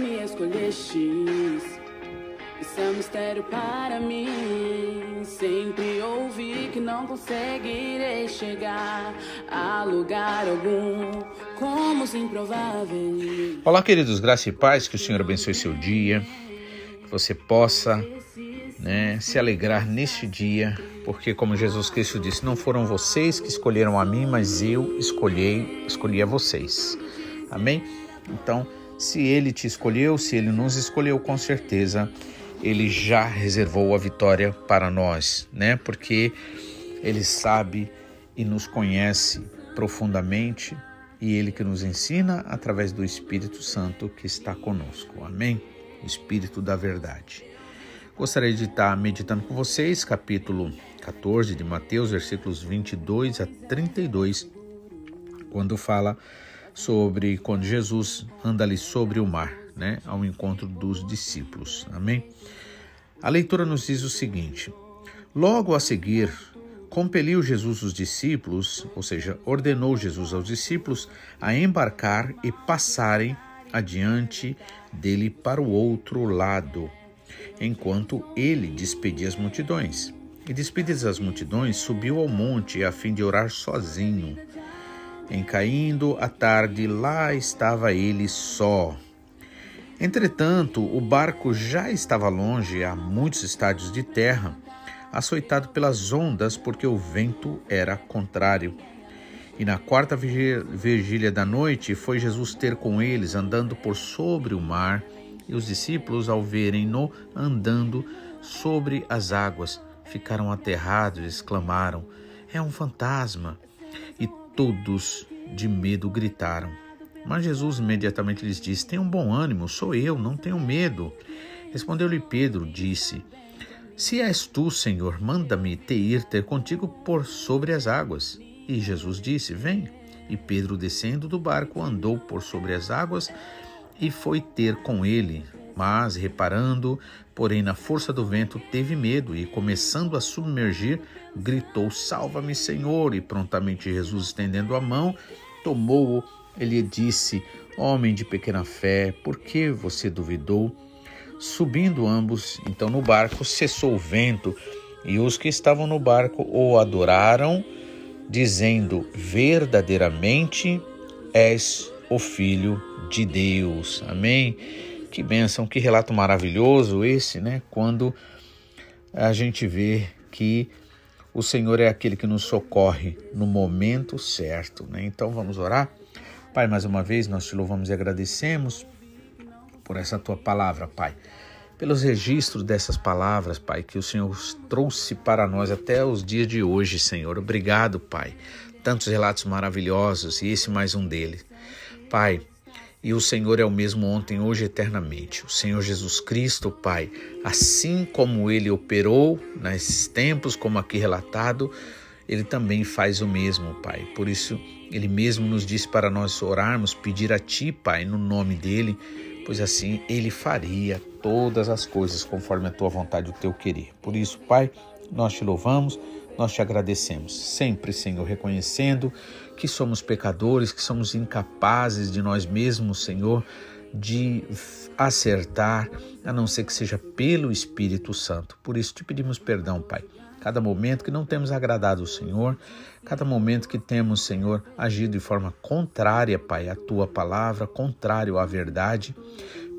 me escolhestes. Isso é um mistério para mim. Sempre ouvi que não conseguirei chegar a lugar algum, como os improváveis. Olá, queridos, graça e paz, que o Senhor abençoe seu dia, que você possa né, se alegrar neste dia, porque como Jesus Cristo disse, não foram vocês que escolheram a mim, mas eu escolhi, escolhi a vocês. Amém? Então, se ele te escolheu, se ele nos escolheu, com certeza ele já reservou a vitória para nós, né? Porque ele sabe e nos conhece profundamente e ele que nos ensina através do Espírito Santo que está conosco. Amém? O Espírito da verdade. Gostaria de estar meditando com vocês capítulo 14 de Mateus, versículos 22 a 32, quando fala sobre quando Jesus anda ali sobre o mar, né, ao encontro dos discípulos. Amém? A leitura nos diz o seguinte: Logo a seguir, compeliu Jesus os discípulos, ou seja, ordenou Jesus aos discípulos a embarcar e passarem adiante dele para o outro lado, enquanto ele despedia as multidões. E despedidas as multidões, subiu ao monte a fim de orar sozinho. Em caindo a tarde, lá estava ele só. Entretanto, o barco já estava longe, a muitos estádios de terra, açoitado pelas ondas, porque o vento era contrário. E na quarta vigília da noite foi Jesus ter com eles, andando por sobre o mar, e os discípulos, ao verem-no andando sobre as águas, ficaram aterrados e exclamaram: É um fantasma! E todos de medo gritaram. Mas Jesus imediatamente lhes disse: Tenham bom ânimo, sou eu, não tenham medo. Respondeu-lhe Pedro, disse: Se és tu, Senhor, manda-me te ir ter contigo por sobre as águas. E Jesus disse: Vem. E Pedro, descendo do barco, andou por sobre as águas e foi ter com ele. Mas, reparando, porém, na força do vento, teve medo e, começando a submergir, gritou: Salva-me, Senhor! E prontamente Jesus, estendendo a mão, tomou-o ele disse: Homem de pequena fé, por que você duvidou? Subindo ambos, então no barco, cessou o vento, e os que estavam no barco o adoraram, dizendo: Verdadeiramente és o Filho de Deus. Amém? Que bênção, que relato maravilhoso esse, né? Quando a gente vê que o Senhor é aquele que nos socorre no momento certo, né? Então vamos orar. Pai, mais uma vez nós te louvamos e agradecemos por essa tua palavra, Pai. Pelos registros dessas palavras, Pai, que o Senhor trouxe para nós até os dias de hoje, Senhor. Obrigado, Pai. Tantos relatos maravilhosos e esse mais um deles. Pai, e o Senhor é o mesmo ontem, hoje eternamente. O Senhor Jesus Cristo, Pai, assim como ele operou nesses tempos, como aqui relatado, ele também faz o mesmo, Pai. Por isso, ele mesmo nos disse para nós orarmos, pedir a Ti, Pai, no nome dele, pois assim ele faria todas as coisas conforme a Tua vontade e o Teu querer. Por isso, Pai, nós te louvamos, nós te agradecemos, sempre, Senhor, reconhecendo que somos pecadores, que somos incapazes de nós mesmos, Senhor, de acertar, a não ser que seja pelo Espírito Santo. Por isso te pedimos perdão, Pai cada momento que não temos agradado o Senhor, cada momento que temos, Senhor, agido de forma contrária, Pai, à tua palavra, contrário à verdade.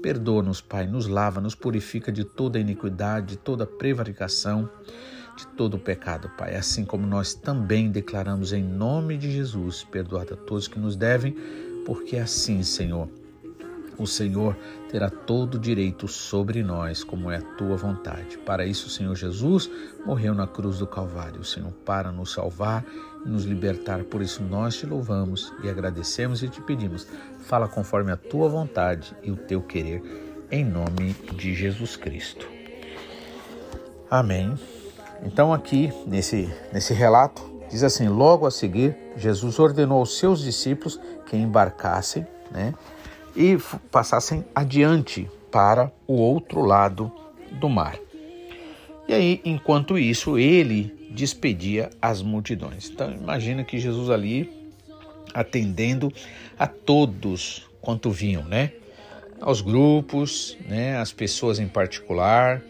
Perdoa-nos, Pai, nos lava, nos purifica de toda iniquidade, de toda prevaricação, de todo o pecado, Pai. Assim como nós também declaramos em nome de Jesus, perdoada a todos que nos devem, porque assim, Senhor, o Senhor terá todo o direito sobre nós, como é a tua vontade. Para isso, o Senhor Jesus morreu na cruz do Calvário, o Senhor, para nos salvar e nos libertar. Por isso, nós te louvamos e agradecemos e te pedimos. Fala conforme a tua vontade e o teu querer, em nome de Jesus Cristo. Amém. Então, aqui nesse, nesse relato, diz assim: logo a seguir, Jesus ordenou aos seus discípulos que embarcassem, né? e passassem adiante para o outro lado do mar. E aí, enquanto isso, ele despedia as multidões. Então, imagina que Jesus ali atendendo a todos quanto vinham, né? aos grupos, né, às pessoas em particular.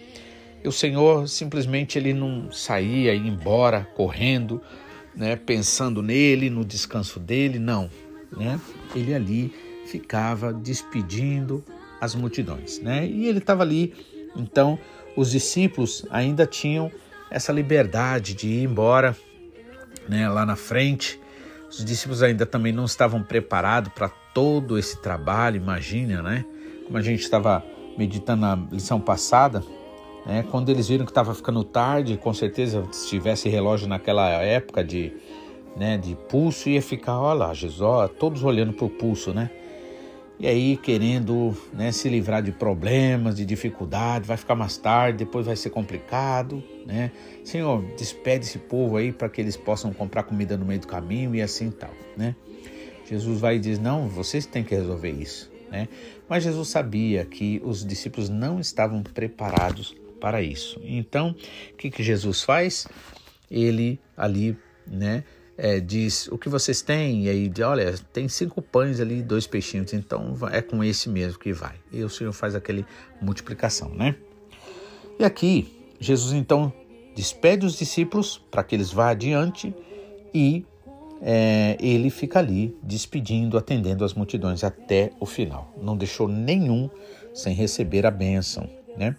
E o Senhor simplesmente ele não saía ia embora correndo, né, pensando nele, no descanso dele, não, né? Ele ali ficava despedindo as multidões, né? E ele estava ali, então os discípulos ainda tinham essa liberdade de ir embora, né, lá na frente. Os discípulos ainda também não estavam preparados para todo esse trabalho, imagina, né? Como a gente estava meditando na lição passada, né? Quando eles viram que estava ficando tarde, com certeza se tivesse relógio naquela época de, né, de pulso, ia ficar, olha lá, Jesus, ó, todos olhando para o pulso, né? E aí querendo né, se livrar de problemas, de dificuldade, vai ficar mais tarde, depois vai ser complicado, né? Senhor, despede esse povo aí para que eles possam comprar comida no meio do caminho e assim tal, né? Jesus vai e diz: Não, vocês têm que resolver isso. Né? Mas Jesus sabia que os discípulos não estavam preparados para isso. Então, o que, que Jesus faz? Ele ali, né, é, diz o que vocês têm, e aí olha, tem cinco pães ali, dois peixinhos, então é com esse mesmo que vai. E o Senhor faz aquele multiplicação, né? E aqui, Jesus então despede os discípulos para que eles vá adiante e é, ele fica ali despedindo, atendendo as multidões até o final. Não deixou nenhum sem receber a bênção, né?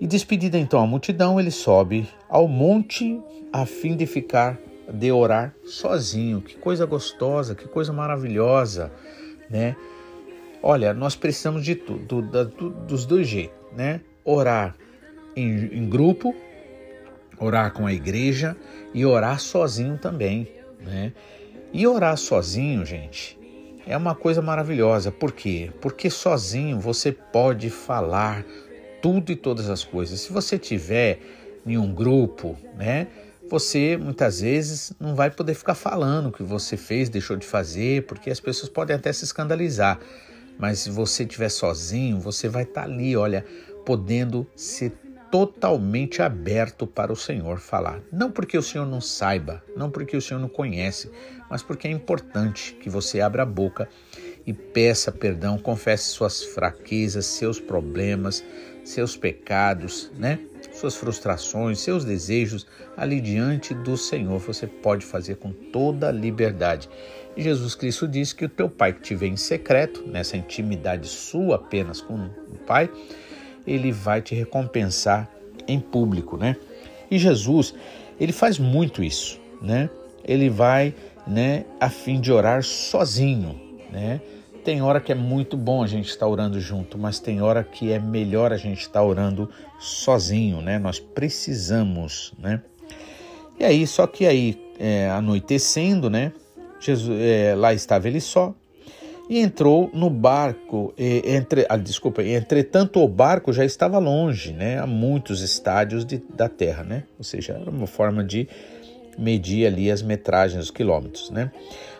E despedida então a multidão, ele sobe ao monte a fim de ficar, de orar sozinho. Que coisa gostosa, que coisa maravilhosa, né? Olha, nós precisamos de tudo, do, do, dos dois jeitos, né? Orar em, em grupo, orar com a igreja e orar sozinho também né? E orar sozinho, gente, é uma coisa maravilhosa. Por quê? Porque sozinho você pode falar tudo e todas as coisas. Se você tiver em um grupo, né? Você muitas vezes não vai poder ficar falando o que você fez, deixou de fazer, porque as pessoas podem até se escandalizar. Mas se você estiver sozinho, você vai estar tá ali, olha, podendo ser totalmente aberto para o Senhor falar. Não porque o Senhor não saiba, não porque o Senhor não conhece, mas porque é importante que você abra a boca e peça perdão, confesse suas fraquezas, seus problemas, seus pecados, né? Suas frustrações, seus desejos ali diante do Senhor. Você pode fazer com toda liberdade. E Jesus Cristo disse que o teu Pai que te vê em secreto, nessa intimidade sua apenas com o Pai, ele vai te recompensar em público, né? E Jesus, ele faz muito isso, né? Ele vai, né, a fim de orar sozinho, né? Tem hora que é muito bom a gente estar orando junto, mas tem hora que é melhor a gente estar orando sozinho, né? Nós precisamos, né? E aí, só que aí, é, anoitecendo, né? Jesus, é, lá estava ele só, e entrou no barco. Entre, ah, desculpa, entretanto o barco já estava longe, né, a muitos estádios de, da terra, né? Ou seja, era uma forma de medir ali as metragens, os quilômetros, né?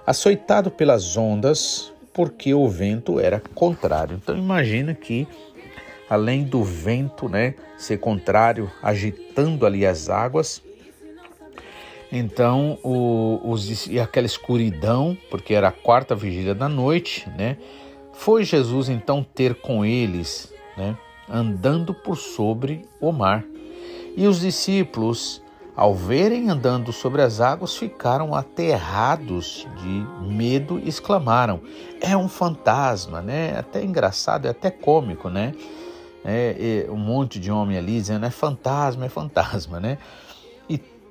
Açoitado pelas ondas, porque o vento era contrário. Então imagina que além do vento, né, ser contrário, agitando ali as águas, então, o, os, e aquela escuridão, porque era a quarta vigília da noite, né? Foi Jesus então ter com eles, né? Andando por sobre o mar. E os discípulos, ao verem andando sobre as águas, ficaram aterrados de medo e exclamaram: É um fantasma, né? Até engraçado, é até cômico, né? É, é, um monte de homem ali dizendo: É fantasma, é fantasma, né?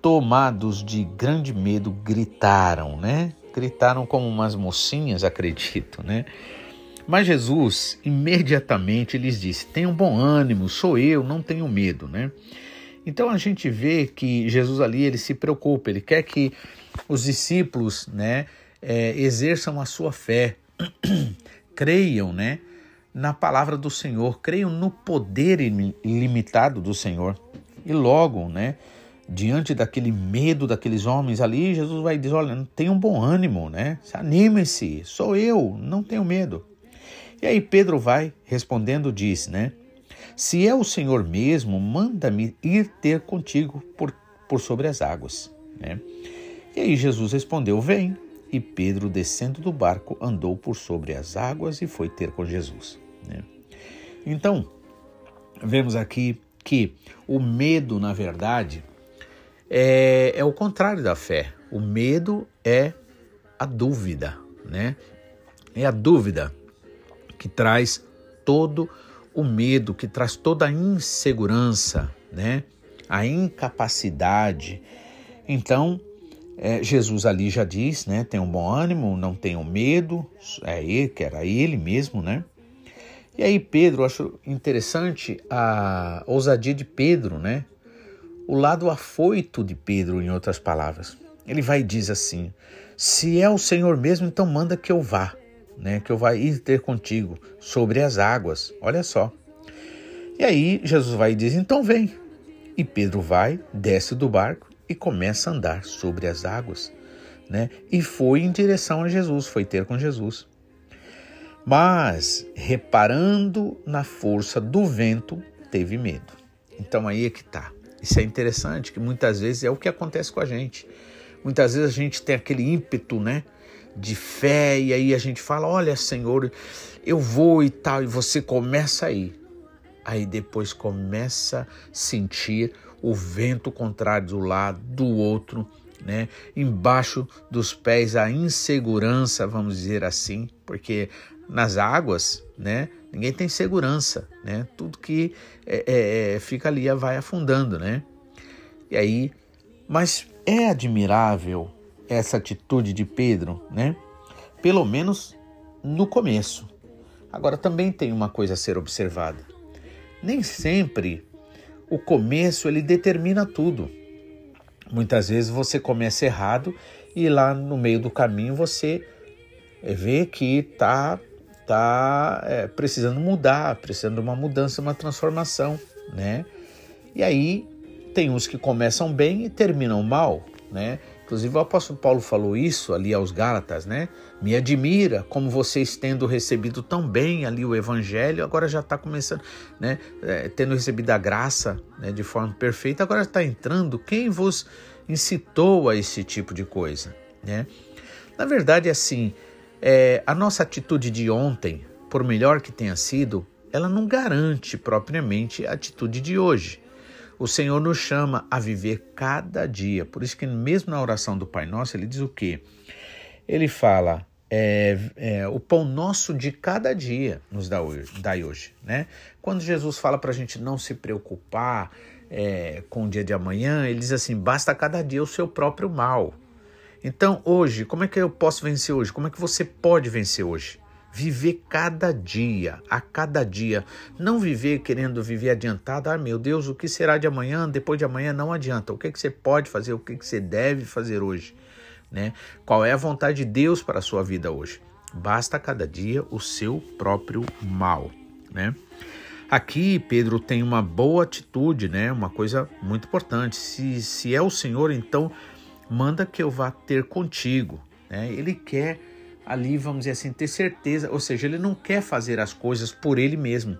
tomados de grande medo, gritaram, né? Gritaram como umas mocinhas, acredito, né? Mas Jesus imediatamente lhes disse: Tenham bom ânimo, sou eu, não tenho medo, né? Então a gente vê que Jesus ali ele se preocupa, ele quer que os discípulos, né, é, exerçam a sua fé, creiam, né, na palavra do Senhor, creiam no poder ilimitado do Senhor e logo, né, diante daquele medo daqueles homens ali, Jesus vai dizer: olha, tenham um bom ânimo, né? Anime-se, sou eu, não tenho medo. E aí Pedro vai respondendo, diz, né? Se é o Senhor mesmo, manda-me ir ter contigo por, por sobre as águas, né? E aí Jesus respondeu: Vem. E Pedro, descendo do barco, andou por sobre as águas e foi ter com Jesus, Né? Então, vemos aqui que o medo, na verdade, é, é o contrário da fé. O medo é a dúvida, né? É a dúvida que traz todo o medo, que traz toda a insegurança, né? A incapacidade. Então, é, Jesus ali já diz, né? Tem um bom ânimo, não tenham medo. É ele, que era ele mesmo, né? E aí Pedro, eu acho interessante a ousadia de Pedro, né? O lado afoito de Pedro, em outras palavras. Ele vai e diz assim: Se é o Senhor mesmo, então manda que eu vá, né? Que eu vá ir ter contigo sobre as águas. Olha só. E aí Jesus vai e diz: Então vem. E Pedro vai, desce do barco e começa a andar sobre as águas, né? E foi em direção a Jesus, foi ter com Jesus. Mas, reparando na força do vento, teve medo. Então aí é que tá. Isso é interessante, que muitas vezes é o que acontece com a gente. Muitas vezes a gente tem aquele ímpeto, né? De fé, e aí a gente fala: Olha, Senhor, eu vou e tal, e você começa a ir. Aí depois começa a sentir o vento contrário do lado, do outro, né? Embaixo dos pés a insegurança, vamos dizer assim, porque nas águas, né? Ninguém tem segurança, né? Tudo que é, é, é fica ali vai afundando, né? E aí, mas é admirável essa atitude de Pedro, né? Pelo menos no começo. Agora também tem uma coisa a ser observada. Nem sempre o começo ele determina tudo. Muitas vezes você começa errado e lá no meio do caminho você vê que está tá, é, precisando mudar, precisando de uma mudança, uma transformação, né? E aí tem uns que começam bem e terminam mal, né? Inclusive o apóstolo Paulo falou isso ali aos Gálatas, né? Me admira como vocês tendo recebido tão bem ali o evangelho, agora já está começando, né? É, tendo recebido a graça né, de forma perfeita, agora está entrando. Quem vos incitou a esse tipo de coisa, né? Na verdade, assim, é, a nossa atitude de ontem, por melhor que tenha sido, ela não garante propriamente a atitude de hoje. O Senhor nos chama a viver cada dia. Por isso que mesmo na oração do Pai Nosso, ele diz o quê? Ele fala, é, é, o pão nosso de cada dia nos dá hoje, dá hoje né? Quando Jesus fala para a gente não se preocupar é, com o dia de amanhã, ele diz assim, basta cada dia o seu próprio mal. Então hoje, como é que eu posso vencer hoje? Como é que você pode vencer hoje? Viver cada dia, a cada dia. Não viver querendo viver adiantado. Ah, meu Deus, o que será de amanhã? Depois de amanhã não adianta. O que, é que você pode fazer? O que, é que você deve fazer hoje? Né? Qual é a vontade de Deus para a sua vida hoje? Basta cada dia o seu próprio mal. Né? Aqui Pedro tem uma boa atitude, né? uma coisa muito importante. Se, se é o Senhor, então manda que eu vá ter contigo. Né? Ele quer ali, vamos dizer assim, ter certeza, ou seja, ele não quer fazer as coisas por ele mesmo.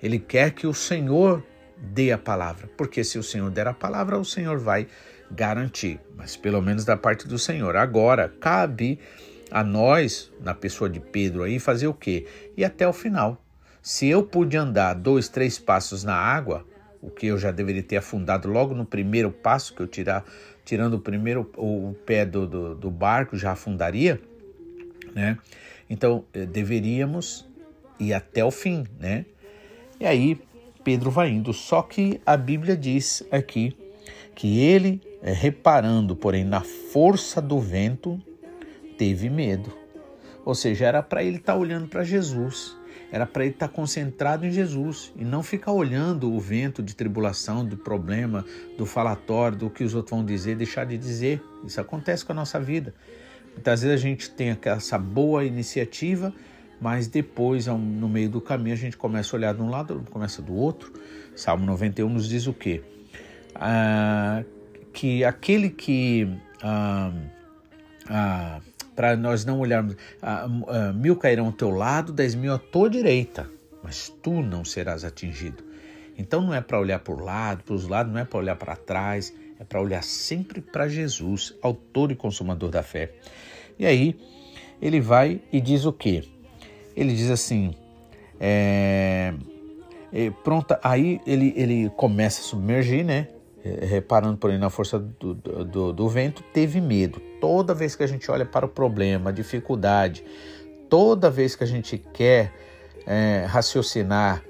Ele quer que o Senhor dê a palavra, porque se o Senhor der a palavra, o Senhor vai garantir, mas pelo menos da parte do Senhor. Agora, cabe a nós, na pessoa de Pedro aí, fazer o quê? E até o final. Se eu pude andar dois, três passos na água, o que eu já deveria ter afundado logo no primeiro passo que eu tirar, tirando o primeiro o pé do, do, do barco, já afundaria né? Então eh, deveríamos ir até o fim, né? E aí Pedro vai indo, só que a Bíblia diz aqui que ele, eh, reparando, porém, na força do vento, teve medo. Ou seja, era para ele estar tá olhando para Jesus, era para ele estar tá concentrado em Jesus e não ficar olhando o vento de tribulação, do problema, do falatório, do que os outros vão dizer, deixar de dizer. Isso acontece com a nossa vida. Muitas vezes a gente tem essa boa iniciativa, mas depois, no meio do caminho, a gente começa a olhar de um lado, começa do outro. Salmo 91 nos diz o quê? Ah, que aquele que. Ah, ah, para nós não olharmos, ah, ah, mil cairão ao teu lado, dez mil à tua direita, mas tu não serás atingido. Então não é para olhar para o lado, para os lados, não é para olhar para trás, é para olhar sempre para Jesus, autor e consumador da fé. E aí ele vai e diz o quê? Ele diz assim: É, é, pronta, aí ele, ele começa a submergir, né? É, reparando por aí na força do, do, do, vento, teve medo. Toda vez que a gente olha para o problema, a dificuldade, toda vez que a gente quer é, raciocinar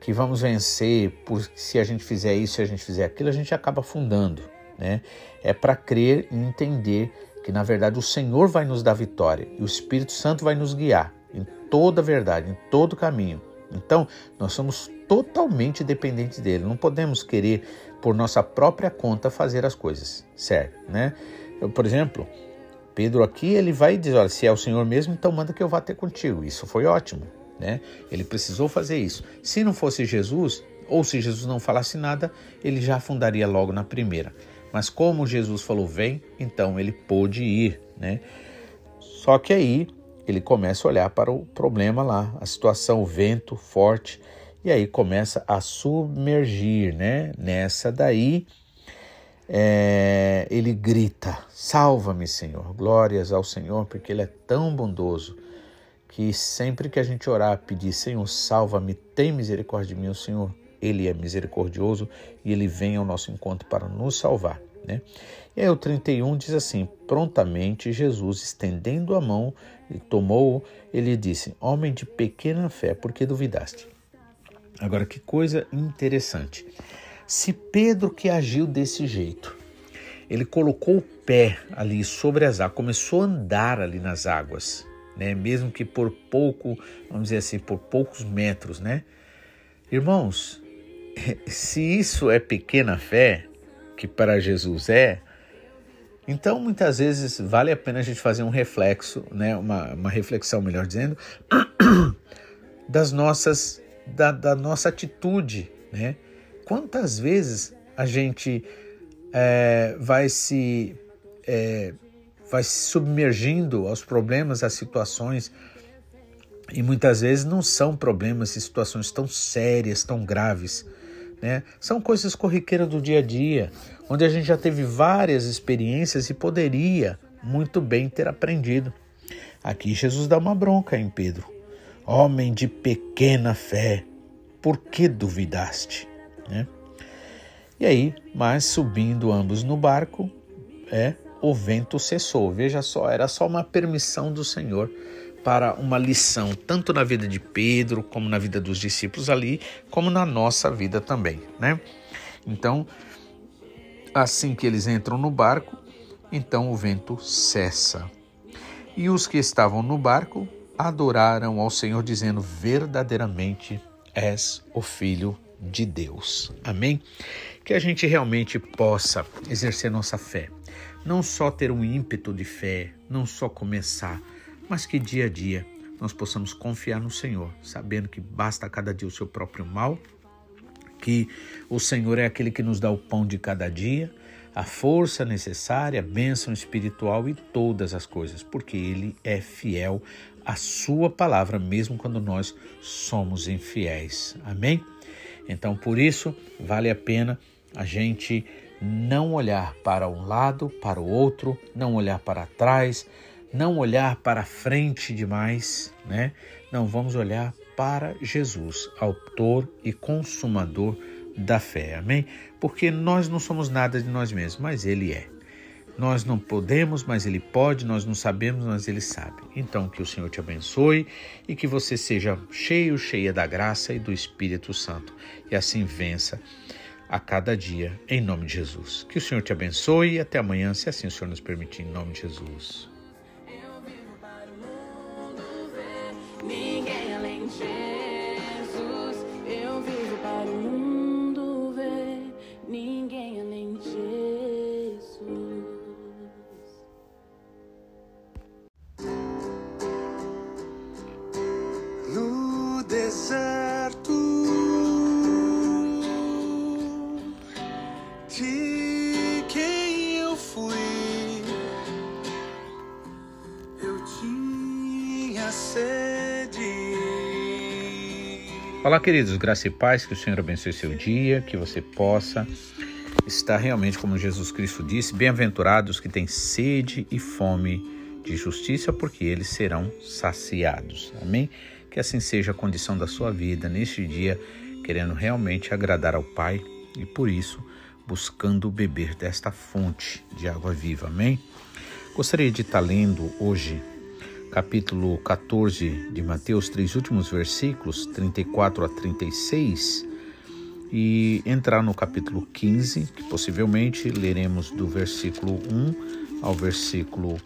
que vamos vencer por, se a gente fizer isso, se a gente fizer aquilo, a gente acaba afundando. Né? É para crer e entender que, na verdade, o Senhor vai nos dar vitória e o Espírito Santo vai nos guiar em toda a verdade, em todo caminho. Então, nós somos totalmente dependentes dele. Não podemos querer, por nossa própria conta, fazer as coisas, certo? Né? Eu, por exemplo, Pedro aqui, ele vai dizer, olha, se é o Senhor mesmo, então manda que eu vá ter contigo. Isso foi ótimo, né? Ele precisou fazer isso. Se não fosse Jesus, ou se Jesus não falasse nada, ele já afundaria logo na primeira. Mas como Jesus falou, vem, então ele pôde ir, né? Só que aí ele começa a olhar para o problema lá, a situação, o vento forte, e aí começa a submergir, né? Nessa daí, é, ele grita: Salva-me, Senhor, glórias ao Senhor, porque Ele é tão bondoso que sempre que a gente orar, pedir: Senhor, salva-me, tem misericórdia de mim, o Senhor, Ele é misericordioso e Ele vem ao nosso encontro para nos salvar. Né? E aí o 31 diz assim: Prontamente Jesus, estendendo a mão, tomou, ele disse: Homem de pequena fé, por que duvidaste? Agora, que coisa interessante. Se Pedro que agiu desse jeito, ele colocou o pé ali sobre as águas, começou a andar ali nas águas, né? Mesmo que por pouco, vamos dizer assim, por poucos metros, né? Irmãos, se isso é pequena fé, que para Jesus é, então muitas vezes vale a pena a gente fazer um reflexo, né? Uma, uma reflexão, melhor dizendo, das nossas, da, da nossa atitude, né? quantas vezes a gente é, vai se é, vai se submergindo aos problemas, às situações e muitas vezes não são problemas e situações tão sérias, tão graves, né? São coisas corriqueiras do dia a dia, onde a gente já teve várias experiências e poderia muito bem ter aprendido. Aqui Jesus dá uma bronca em Pedro. Homem de pequena fé, por que duvidaste? Né? E aí, mas subindo ambos no barco, é o vento cessou. Veja só, era só uma permissão do Senhor para uma lição, tanto na vida de Pedro, como na vida dos discípulos ali, como na nossa vida também, né? Então, assim que eles entram no barco, então o vento cessa. E os que estavam no barco adoraram ao Senhor, dizendo: Verdadeiramente és o Filho de Deus. Amém? Que a gente realmente possa exercer nossa fé. Não só ter um ímpeto de fé, não só começar, mas que dia a dia nós possamos confiar no Senhor, sabendo que basta cada dia o seu próprio mal, que o Senhor é aquele que nos dá o pão de cada dia, a força necessária, a bênção espiritual e todas as coisas, porque Ele é fiel à Sua palavra, mesmo quando nós somos infiéis. Amém? Então, por isso, vale a pena a gente não olhar para um lado, para o outro, não olhar para trás, não olhar para frente demais, né? Não vamos olhar para Jesus, autor e consumador da fé. Amém? Porque nós não somos nada de nós mesmos, mas ele é. Nós não podemos, mas Ele pode, nós não sabemos, mas Ele sabe. Então, que o Senhor te abençoe e que você seja cheio, cheia da graça e do Espírito Santo. E assim vença a cada dia, em nome de Jesus. Que o Senhor te abençoe e até amanhã, se assim o Senhor nos permitir, em nome de Jesus. ninguém Olá, queridos, graça e paz, que o Senhor abençoe seu dia, que você possa estar realmente, como Jesus Cristo disse, bem-aventurados que têm sede e fome de justiça, porque eles serão saciados. Amém? Que assim seja a condição da sua vida neste dia, querendo realmente agradar ao Pai e por isso buscando beber desta fonte de água viva. Amém? Gostaria de estar lendo hoje capítulo 14 de Mateus, três últimos versículos, 34 a 36, e entrar no capítulo 15, que possivelmente leremos do versículo 1 ao versículo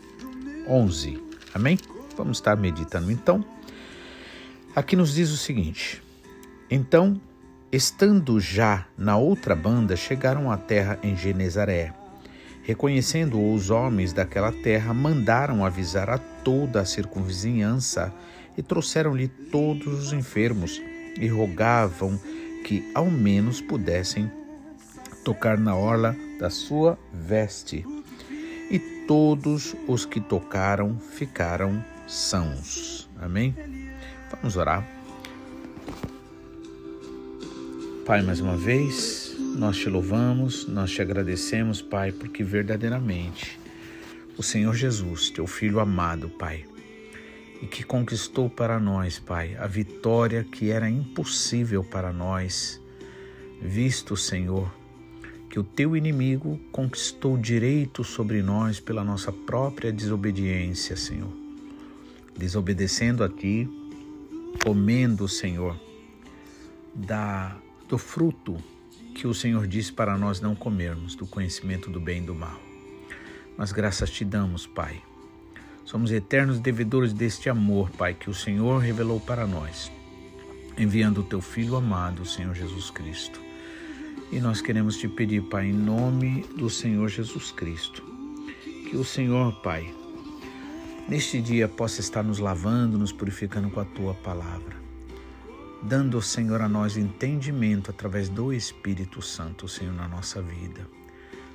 11. Amém? Vamos estar meditando então. Aqui nos diz o seguinte: Então, estando já na outra banda, chegaram à terra em Genezaré. Reconhecendo os homens daquela terra, mandaram avisar a toda a circunvizinhança e trouxeram-lhe todos os enfermos e rogavam que ao menos pudessem tocar na orla da sua veste. E todos os que tocaram ficaram sãos. Amém? Vamos orar. Pai, mais uma vez, nós te louvamos, nós te agradecemos, Pai, porque verdadeiramente o Senhor Jesus, teu Filho amado, Pai, e que conquistou para nós, Pai, a vitória que era impossível para nós, visto, Senhor, que o teu inimigo conquistou direito sobre nós pela nossa própria desobediência, Senhor. Desobedecendo a ti, comendo, Senhor, da do fruto que o Senhor disse para nós não comermos, do conhecimento do bem e do mal. Mas graças te damos, Pai. Somos eternos devedores deste amor, Pai, que o Senhor revelou para nós, enviando o teu Filho amado, o Senhor Jesus Cristo. E nós queremos te pedir, Pai, em nome do Senhor Jesus Cristo, que o Senhor, Pai, neste dia possa estar nos lavando, nos purificando com a tua palavra dando, Senhor, a nós entendimento através do Espírito Santo, Senhor, na nossa vida,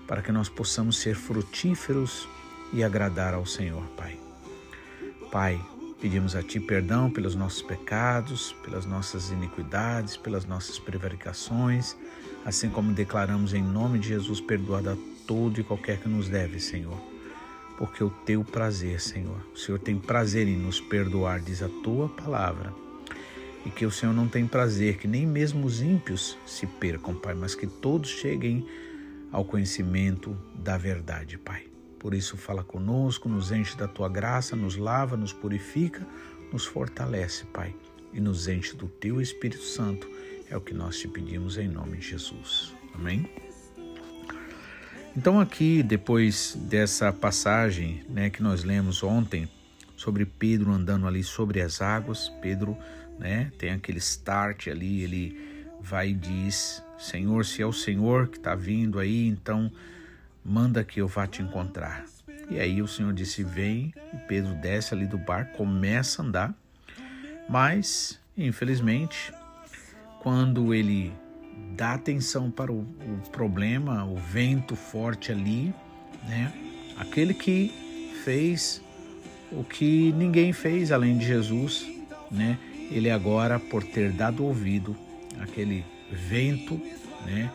para que nós possamos ser frutíferos e agradar ao Senhor, Pai. Pai, pedimos a Ti perdão pelos nossos pecados, pelas nossas iniquidades, pelas nossas prevaricações, assim como declaramos em nome de Jesus perdoado a todo e qualquer que nos deve, Senhor. Porque o Teu prazer, Senhor, o Senhor tem prazer em nos perdoar, diz a Tua palavra e que o Senhor não tem prazer que nem mesmo os ímpios se percam, Pai, mas que todos cheguem ao conhecimento da verdade, Pai. Por isso, fala conosco, nos enche da tua graça, nos lava, nos purifica, nos fortalece, Pai, e nos enche do teu Espírito Santo. É o que nós te pedimos em nome de Jesus. Amém? Então, aqui, depois dessa passagem né, que nós lemos ontem sobre Pedro andando ali sobre as águas, Pedro né? Tem aquele start ali, ele vai e diz: Senhor, se é o Senhor que está vindo aí, então manda que eu vá te encontrar. E aí o Senhor disse: Vem, e Pedro desce ali do barco, começa a andar, mas infelizmente, quando ele dá atenção para o, o problema, o vento forte ali, né? Aquele que fez o que ninguém fez além de Jesus, né? Ele agora, por ter dado ouvido aquele vento, né,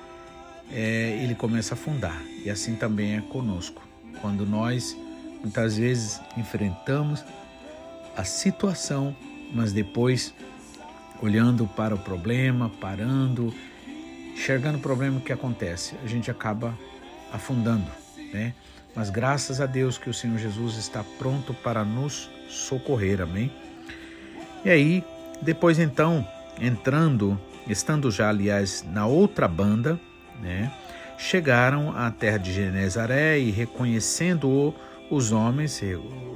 é, ele começa a afundar. E assim também é conosco. Quando nós muitas vezes enfrentamos a situação, mas depois olhando para o problema, parando, enxergando o problema que acontece, a gente acaba afundando, né? Mas graças a Deus que o Senhor Jesus está pronto para nos socorrer, amém? E aí, depois então, entrando, estando já aliás na outra banda, né, chegaram à terra de Genezaré e reconhecendo os homens,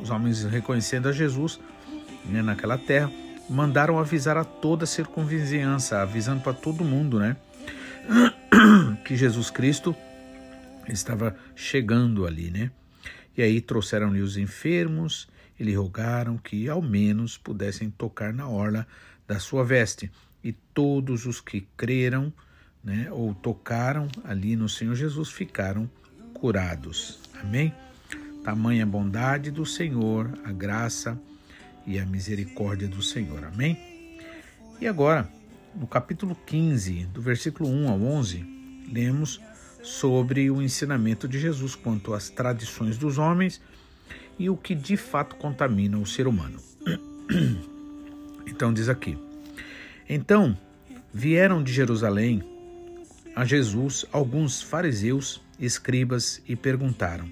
os homens reconhecendo a Jesus né, naquela terra, mandaram avisar a toda a circunvizinhança, avisando para todo mundo, né, que Jesus Cristo estava chegando ali, né? E aí trouxeram-lhe os enfermos e lhe rogaram que ao menos pudessem tocar na orla da sua veste. E todos os que creram né, ou tocaram ali no Senhor Jesus ficaram curados. Amém? Tamanha bondade do Senhor, a graça e a misericórdia do Senhor. Amém? E agora, no capítulo 15, do versículo 1 ao 11, lemos sobre o ensinamento de Jesus quanto às tradições dos homens e o que de fato contamina o ser humano. Então diz aqui: Então vieram de Jerusalém a Jesus alguns fariseus, escribas e perguntaram: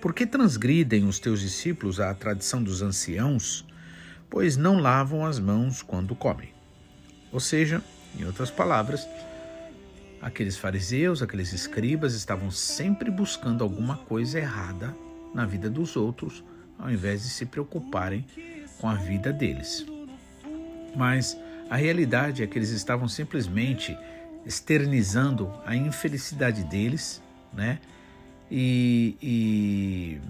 Por que transgridem os teus discípulos a tradição dos anciãos, pois não lavam as mãos quando comem? Ou seja, em outras palavras, aqueles fariseus, aqueles escribas estavam sempre buscando alguma coisa errada na vida dos outros, ao invés de se preocuparem com a vida deles. Mas a realidade é que eles estavam simplesmente externizando a infelicidade deles, né? E, e,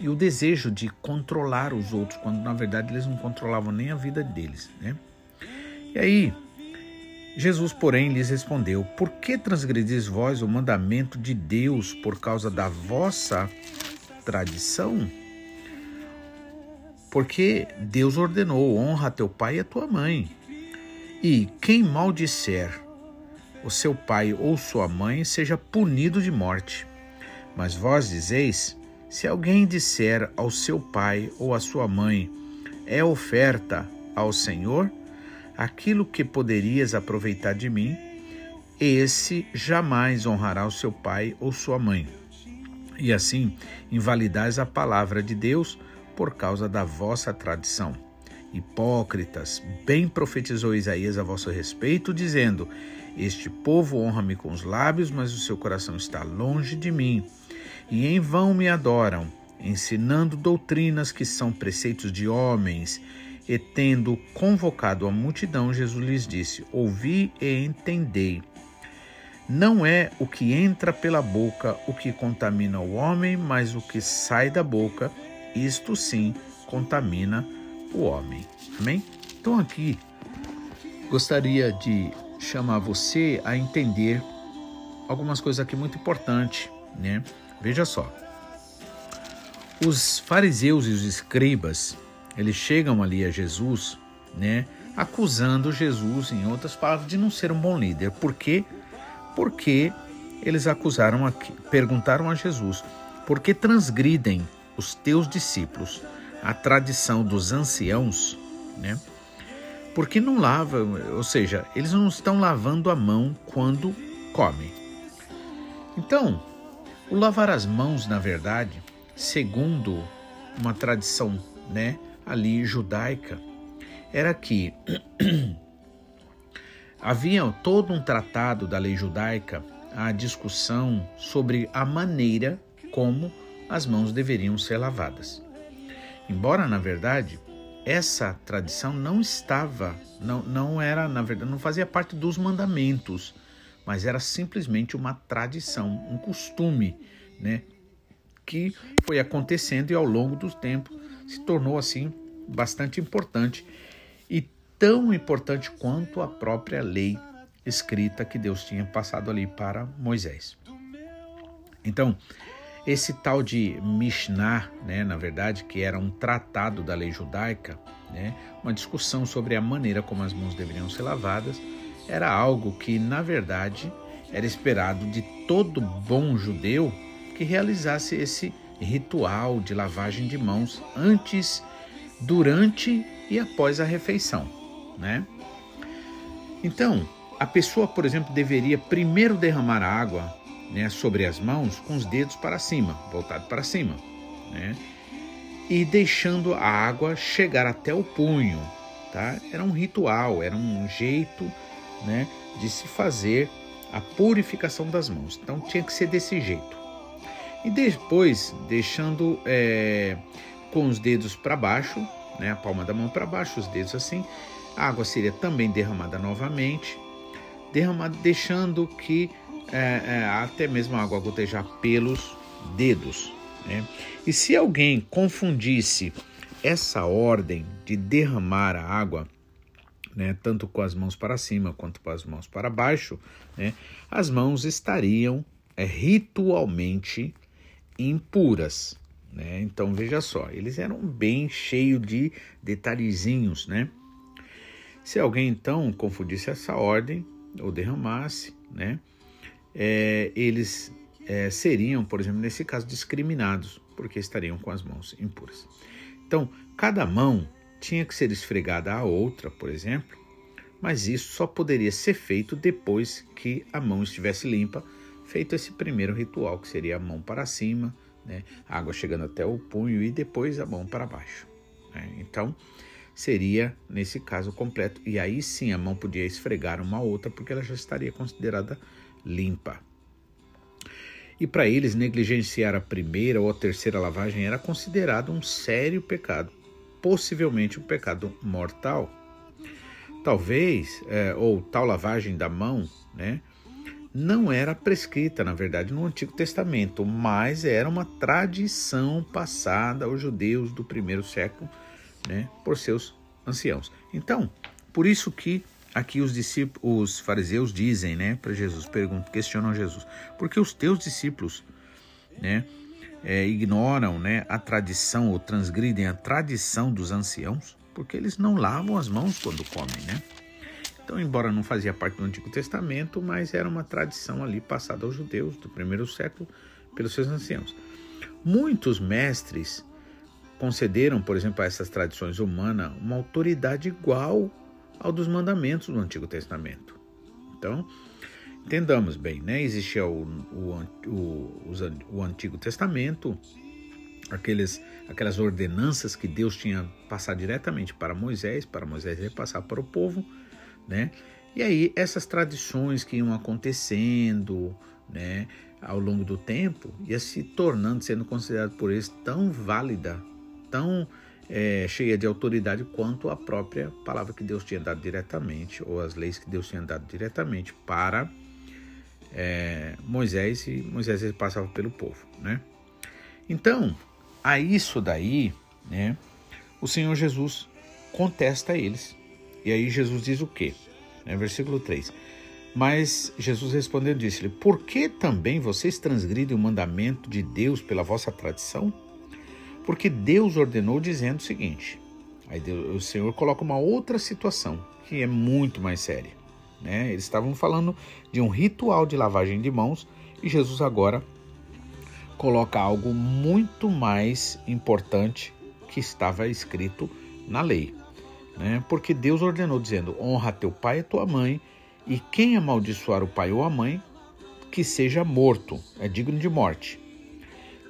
e, o desejo de controlar os outros, quando na verdade eles não controlavam nem a vida deles, né? E aí, Jesus, porém, lhes respondeu: Por que transgredis vós o mandamento de Deus por causa da vossa tradição? Porque Deus ordenou: honra teu pai e a tua mãe. E quem maldisser o seu pai ou sua mãe, seja punido de morte. Mas vós dizeis: se alguém disser ao seu pai ou à sua mãe, é oferta ao Senhor, aquilo que poderias aproveitar de mim, esse jamais honrará o seu pai ou sua mãe. E assim invalidais a palavra de Deus por causa da vossa tradição. Hipócritas, bem profetizou Isaías a vosso respeito, dizendo: Este povo honra-me com os lábios, mas o seu coração está longe de mim. E em vão me adoram, ensinando doutrinas que são preceitos de homens e tendo convocado a multidão, Jesus lhes disse: Ouvi e entendei. Não é o que entra pela boca o que contamina o homem, mas o que sai da boca, isto sim contamina o homem. Amém? Então aqui gostaria de chamar você a entender algumas coisas aqui muito importantes, né? Veja só. Os fariseus e os escribas, eles chegam ali a Jesus, né, acusando Jesus, em outras palavras, de não ser um bom líder. Por quê? Porque eles acusaram, aqui, perguntaram a Jesus: por que transgridem os teus discípulos a tradição dos anciãos, né? Porque não lava, ou seja, eles não estão lavando a mão quando comem. Então, o lavar as mãos, na verdade, segundo uma tradição, né, ali judaica era que havia todo um tratado da lei judaica, a discussão sobre a maneira como as mãos deveriam ser lavadas. Embora, na verdade, essa tradição não estava, não, não era, na verdade, não fazia parte dos mandamentos, mas era simplesmente uma tradição, um costume, né, que foi acontecendo e ao longo do tempo se tornou assim bastante importante tão importante quanto a própria lei escrita que Deus tinha passado ali para Moisés. Então, esse tal de Mishnah, né, na verdade, que era um tratado da lei judaica, né, uma discussão sobre a maneira como as mãos deveriam ser lavadas, era algo que, na verdade, era esperado de todo bom judeu que realizasse esse ritual de lavagem de mãos antes, durante e após a refeição, né? Então, a pessoa, por exemplo, deveria primeiro derramar a água né, sobre as mãos com os dedos para cima, voltado para cima, né? E deixando a água chegar até o punho, tá? Era um ritual, era um jeito, né, de se fazer a purificação das mãos. Então tinha que ser desse jeito. E depois, deixando é, com os dedos para baixo, né, a palma da mão para baixo, os dedos assim, a água seria também derramada novamente, derramada, deixando que é, é, até mesmo a água gotejar pelos dedos. Né? E se alguém confundisse essa ordem de derramar a água, né, tanto com as mãos para cima quanto com as mãos para baixo, né, as mãos estariam é, ritualmente impuras. Né? Então veja só, eles eram bem cheios de detalhezinhos, né? Se alguém então confundisse essa ordem ou derramasse, né? É, eles é, seriam, por exemplo, nesse caso, discriminados, porque estariam com as mãos impuras. Então, cada mão tinha que ser esfregada a outra, por exemplo, mas isso só poderia ser feito depois que a mão estivesse limpa, feito esse primeiro ritual, que seria a mão para cima, né, água chegando até o punho e depois a mão para baixo. Né? Então, seria nesse caso completo, e aí sim a mão podia esfregar uma outra, porque ela já estaria considerada limpa. E para eles, negligenciar a primeira ou a terceira lavagem era considerado um sério pecado, possivelmente um pecado mortal. Talvez, é, ou tal lavagem da mão, né, não era prescrita, na verdade, no Antigo Testamento, mas era uma tradição passada aos judeus do primeiro século, né, por seus anciãos. Então, por isso que aqui os discípulos, os fariseus dizem, né, para Jesus, perguntam, questionam Jesus, porque os teus discípulos, né, é, ignoram, né, a tradição ou transgridem a tradição dos anciãos, porque eles não lavam as mãos quando comem, né? Então, embora não fazia parte do Antigo Testamento, mas era uma tradição ali passada aos judeus do primeiro século pelos seus anciãos. Muitos mestres concederam, por exemplo, a essas tradições humanas uma autoridade igual ao dos mandamentos do Antigo Testamento. Então, entendamos bem, né? Existia o, o, o, o Antigo Testamento, aqueles, aquelas ordenanças que Deus tinha passado diretamente para Moisés, para Moisés repassar para o povo, né? E aí essas tradições que iam acontecendo, né, ao longo do tempo, ia se tornando, sendo considerado por eles tão válida, tão é, cheia de autoridade quanto a própria palavra que Deus tinha dado diretamente, ou as leis que Deus tinha dado diretamente para é, Moisés, e Moisés passava pelo povo. Né? Então, a isso daí, né, o Senhor Jesus contesta eles. E aí Jesus diz o quê? Né, versículo 3. Mas Jesus respondeu disse-lhe: Por que também vocês transgridem o mandamento de Deus pela vossa tradição? Porque Deus ordenou dizendo o seguinte: aí Deus, o Senhor coloca uma outra situação que é muito mais séria. Né? Eles estavam falando de um ritual de lavagem de mãos e Jesus agora coloca algo muito mais importante que estava escrito na lei. Né? Porque Deus ordenou dizendo: honra teu pai e tua mãe, e quem amaldiçoar o pai ou a mãe, que seja morto, é digno de morte.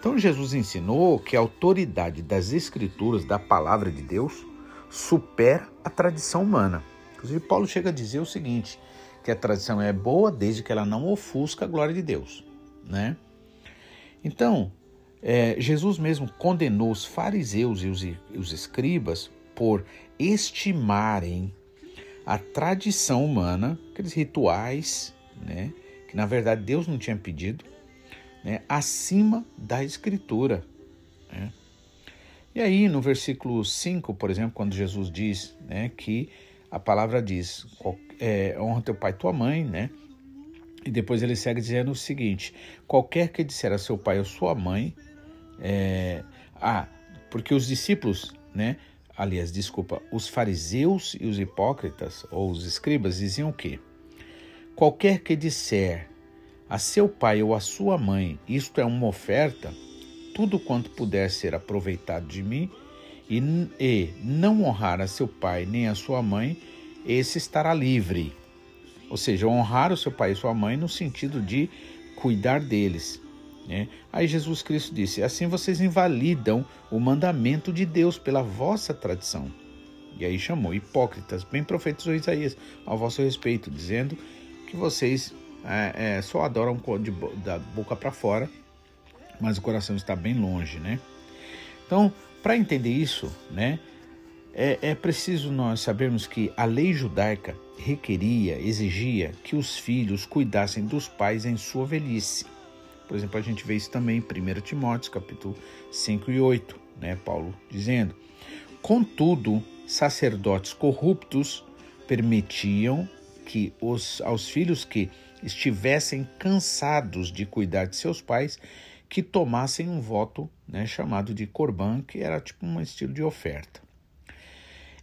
Então Jesus ensinou que a autoridade das escrituras, da palavra de Deus, supera a tradição humana. Inclusive Paulo chega a dizer o seguinte, que a tradição é boa desde que ela não ofusca a glória de Deus, né? Então, é, Jesus mesmo condenou os fariseus e os, e os escribas por estimarem a tradição humana, aqueles rituais, né, que na verdade Deus não tinha pedido, né, acima da Escritura. Né? E aí, no versículo 5, por exemplo, quando Jesus diz né, que a palavra diz: é, honra teu pai e tua mãe, né? E depois ele segue dizendo o seguinte: qualquer que disser a seu pai ou sua mãe, é, ah, porque os discípulos, né? Aliás, desculpa, os fariseus e os hipócritas ou os escribas diziam o quê? Qualquer que disser a seu pai ou a sua mãe, isto é uma oferta, tudo quanto puder ser aproveitado de mim, e, e não honrar a seu pai nem a sua mãe, esse estará livre. Ou seja, honrar o seu pai e sua mãe no sentido de cuidar deles. Né? Aí Jesus Cristo disse: Assim vocês invalidam o mandamento de Deus pela vossa tradição. E aí chamou hipócritas, bem profetizou Isaías ao vosso respeito, dizendo que vocês é, é, só adoram de, da boca para fora, mas o coração está bem longe, né? Então, para entender isso, né, é, é preciso nós sabermos que a lei judaica requeria, exigia que os filhos cuidassem dos pais em sua velhice. Por exemplo, a gente vê isso também em 1 Timóteo, capítulo 5 e 8, né, Paulo dizendo: Contudo, sacerdotes corruptos permitiam que os, aos filhos que estivessem cansados de cuidar de seus pais, que tomassem um voto né, chamado de corban, que era tipo um estilo de oferta.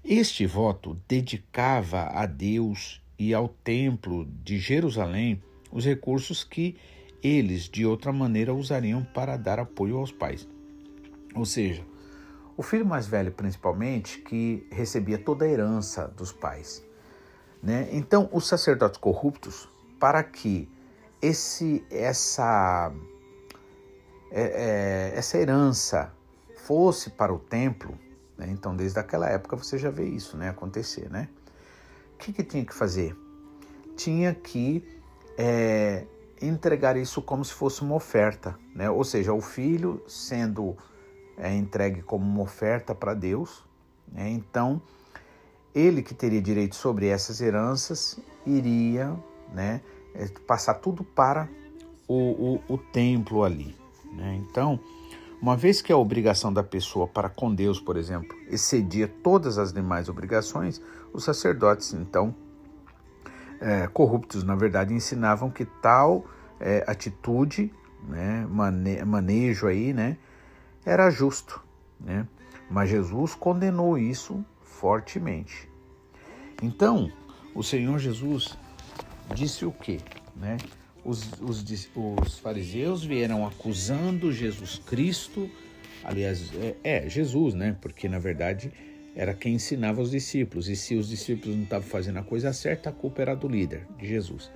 Este voto dedicava a Deus e ao templo de Jerusalém os recursos que eles, de outra maneira, usariam para dar apoio aos pais. Ou seja, O filho mais velho, principalmente, que recebia toda a herança dos pais. Né? Então, os sacerdotes corruptos, para que esse, essa, é, é, essa herança fosse para o templo, né? então desde aquela época você já vê isso né, acontecer. Né? O que, que tinha que fazer? Tinha que é, entregar isso como se fosse uma oferta, né? ou seja, o filho sendo é, entregue como uma oferta para Deus. Né? Então, ele que teria direito sobre essas heranças iria né, é, passar tudo para o, o, o templo ali. Né? Então, uma vez que a obrigação da pessoa para com Deus, por exemplo, excedia todas as demais obrigações, os sacerdotes, então, é, corruptos, na verdade, ensinavam que tal é, atitude, né, mane manejo aí, né, era justo, né? Mas Jesus condenou isso fortemente. Então, o Senhor Jesus disse o quê? Né? Os, os, os fariseus vieram acusando Jesus Cristo, aliás, é, é, Jesus, né? Porque na verdade era quem ensinava os discípulos, e se os discípulos não estavam fazendo a coisa certa, a culpa era do líder, de Jesus.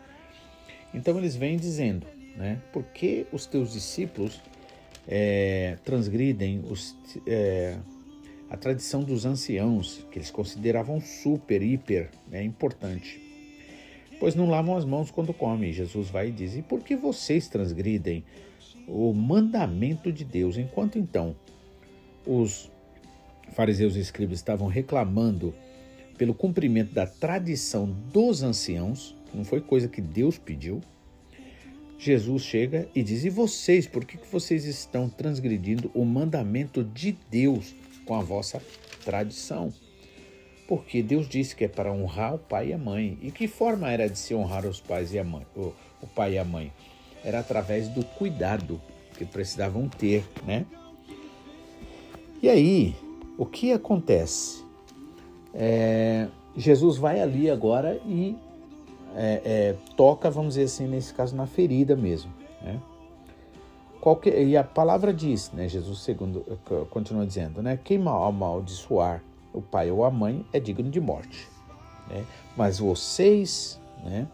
Então eles vêm dizendo, né? Por que os teus discípulos é, transgridem os, é, a tradição dos anciãos, que eles consideravam super, hiper né, importante. Pois não lavam as mãos quando comem. Jesus vai e diz: E por que vocês transgridem o mandamento de Deus? Enquanto então os fariseus e escribas estavam reclamando pelo cumprimento da tradição dos anciãos, não foi coisa que Deus pediu, Jesus chega e diz: E vocês, por que, que vocês estão transgredindo o mandamento de Deus com a vossa tradição? Porque Deus disse que é para honrar o pai e a mãe. E que forma era de se honrar os pais e a mãe, o, o pai e a mãe? Era através do cuidado que precisavam ter, né? E aí, o que acontece? É, Jesus vai ali agora e é, é, toca, vamos dizer assim, nesse caso, na ferida mesmo. Né? Qualquer, e a palavra diz, né, Jesus segundo, continua dizendo, né, quem mal amaldiçoar o pai ou a mãe é digno de morte. Né? Mas vocês né,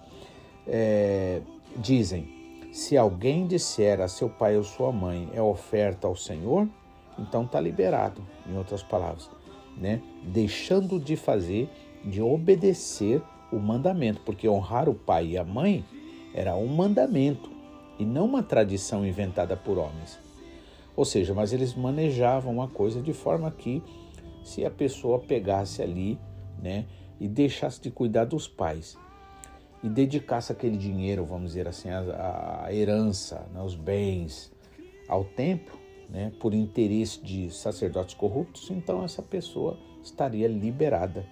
é, dizem, se alguém disser a seu pai ou sua mãe é oferta ao Senhor, então está liberado, em outras palavras, né? deixando de fazer, de obedecer o mandamento, porque honrar o pai e a mãe era um mandamento e não uma tradição inventada por homens. Ou seja, mas eles manejavam a coisa de forma que se a pessoa pegasse ali, né, e deixasse de cuidar dos pais e dedicasse aquele dinheiro, vamos dizer assim, a, a herança, né, os bens ao templo, né, por interesse de sacerdotes corruptos, então essa pessoa estaria liberada.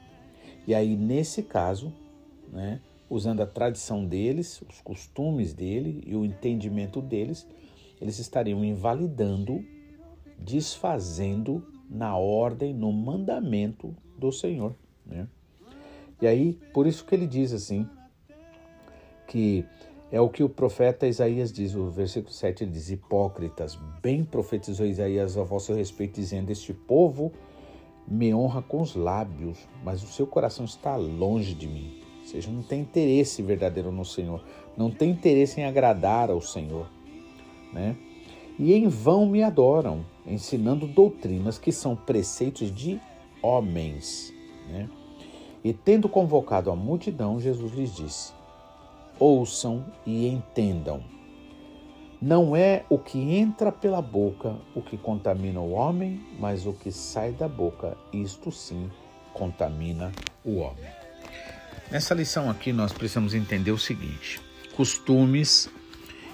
E aí, nesse caso, né, usando a tradição deles, os costumes dele e o entendimento deles, eles estariam invalidando, desfazendo na ordem, no mandamento do Senhor. Né? E aí, por isso que ele diz assim, que é o que o profeta Isaías diz, o versículo 7, ele diz, hipócritas, bem profetizou Isaías a vosso respeito, dizendo, este povo me honra com os lábios, mas o seu coração está longe de mim seja, não tem interesse verdadeiro no Senhor, não tem interesse em agradar ao Senhor, né? E em vão me adoram, ensinando doutrinas que são preceitos de homens, né? E tendo convocado a multidão, Jesus lhes disse: Ouçam e entendam. Não é o que entra pela boca o que contamina o homem, mas o que sai da boca, isto sim contamina o homem. Nessa lição aqui nós precisamos entender o seguinte: costumes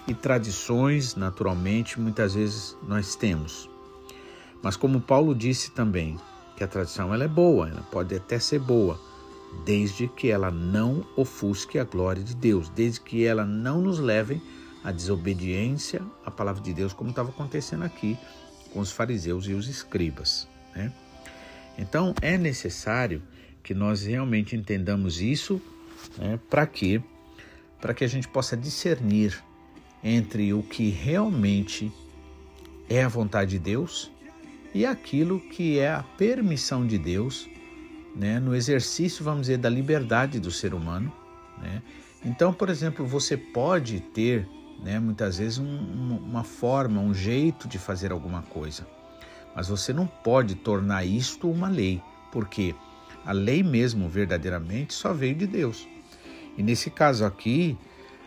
e tradições, naturalmente, muitas vezes nós temos. Mas como Paulo disse também, que a tradição ela é boa, ela pode até ser boa, desde que ela não ofusque a glória de Deus, desde que ela não nos leve à desobediência à palavra de Deus, como estava acontecendo aqui com os fariseus e os escribas. Né? Então é necessário que nós realmente entendamos isso, né, para quê? Para que a gente possa discernir entre o que realmente é a vontade de Deus e aquilo que é a permissão de Deus, né, no exercício, vamos dizer, da liberdade do ser humano. Né? Então, por exemplo, você pode ter, né, muitas vezes, um, uma forma, um jeito de fazer alguma coisa, mas você não pode tornar isto uma lei, porque a lei mesmo, verdadeiramente, só veio de Deus. E nesse caso aqui,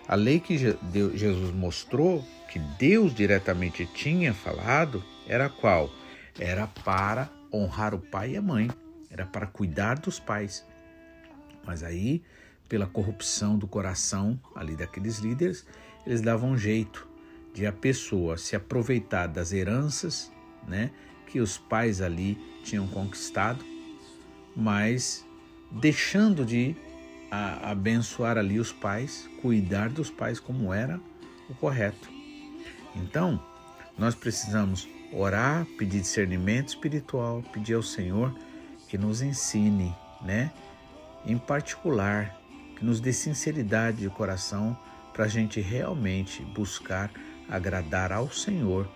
a lei que Jesus mostrou, que Deus diretamente tinha falado, era qual? Era para honrar o pai e a mãe, era para cuidar dos pais. Mas aí, pela corrupção do coração ali daqueles líderes, eles davam um jeito de a pessoa se aproveitar das heranças, né, que os pais ali tinham conquistado, mas deixando de a, abençoar ali os pais, cuidar dos pais como era o correto. Então, nós precisamos orar, pedir discernimento espiritual, pedir ao Senhor que nos ensine, né? Em particular, que nos dê sinceridade de coração para a gente realmente buscar agradar ao Senhor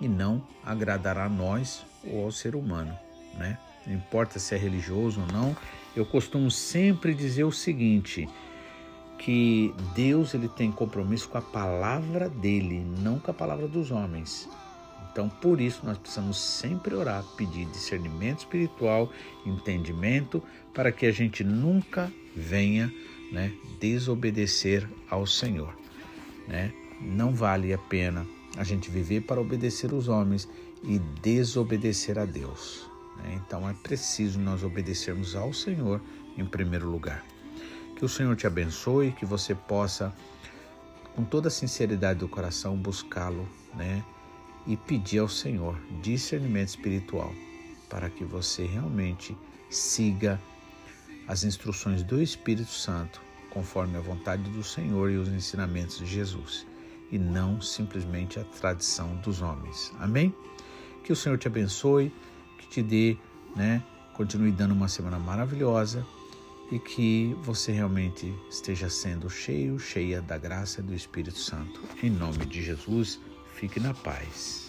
e não agradar a nós ou ao ser humano, né? Não importa se é religioso ou não, eu costumo sempre dizer o seguinte, que Deus ele tem compromisso com a palavra dele, não com a palavra dos homens. Então, por isso nós precisamos sempre orar, pedir discernimento espiritual, entendimento, para que a gente nunca venha, né, desobedecer ao Senhor, né? Não vale a pena a gente viver para obedecer os homens e desobedecer a Deus. Né? Então é preciso nós obedecermos ao Senhor em primeiro lugar. Que o Senhor te abençoe, que você possa, com toda a sinceridade do coração, buscá-lo, né? E pedir ao Senhor discernimento espiritual para que você realmente siga as instruções do Espírito Santo, conforme a vontade do Senhor e os ensinamentos de Jesus, e não simplesmente a tradição dos homens. Amém? Que o Senhor te abençoe que te dê, né? Continue dando uma semana maravilhosa e que você realmente esteja sendo cheio, cheia da graça do Espírito Santo. Em nome de Jesus, fique na paz.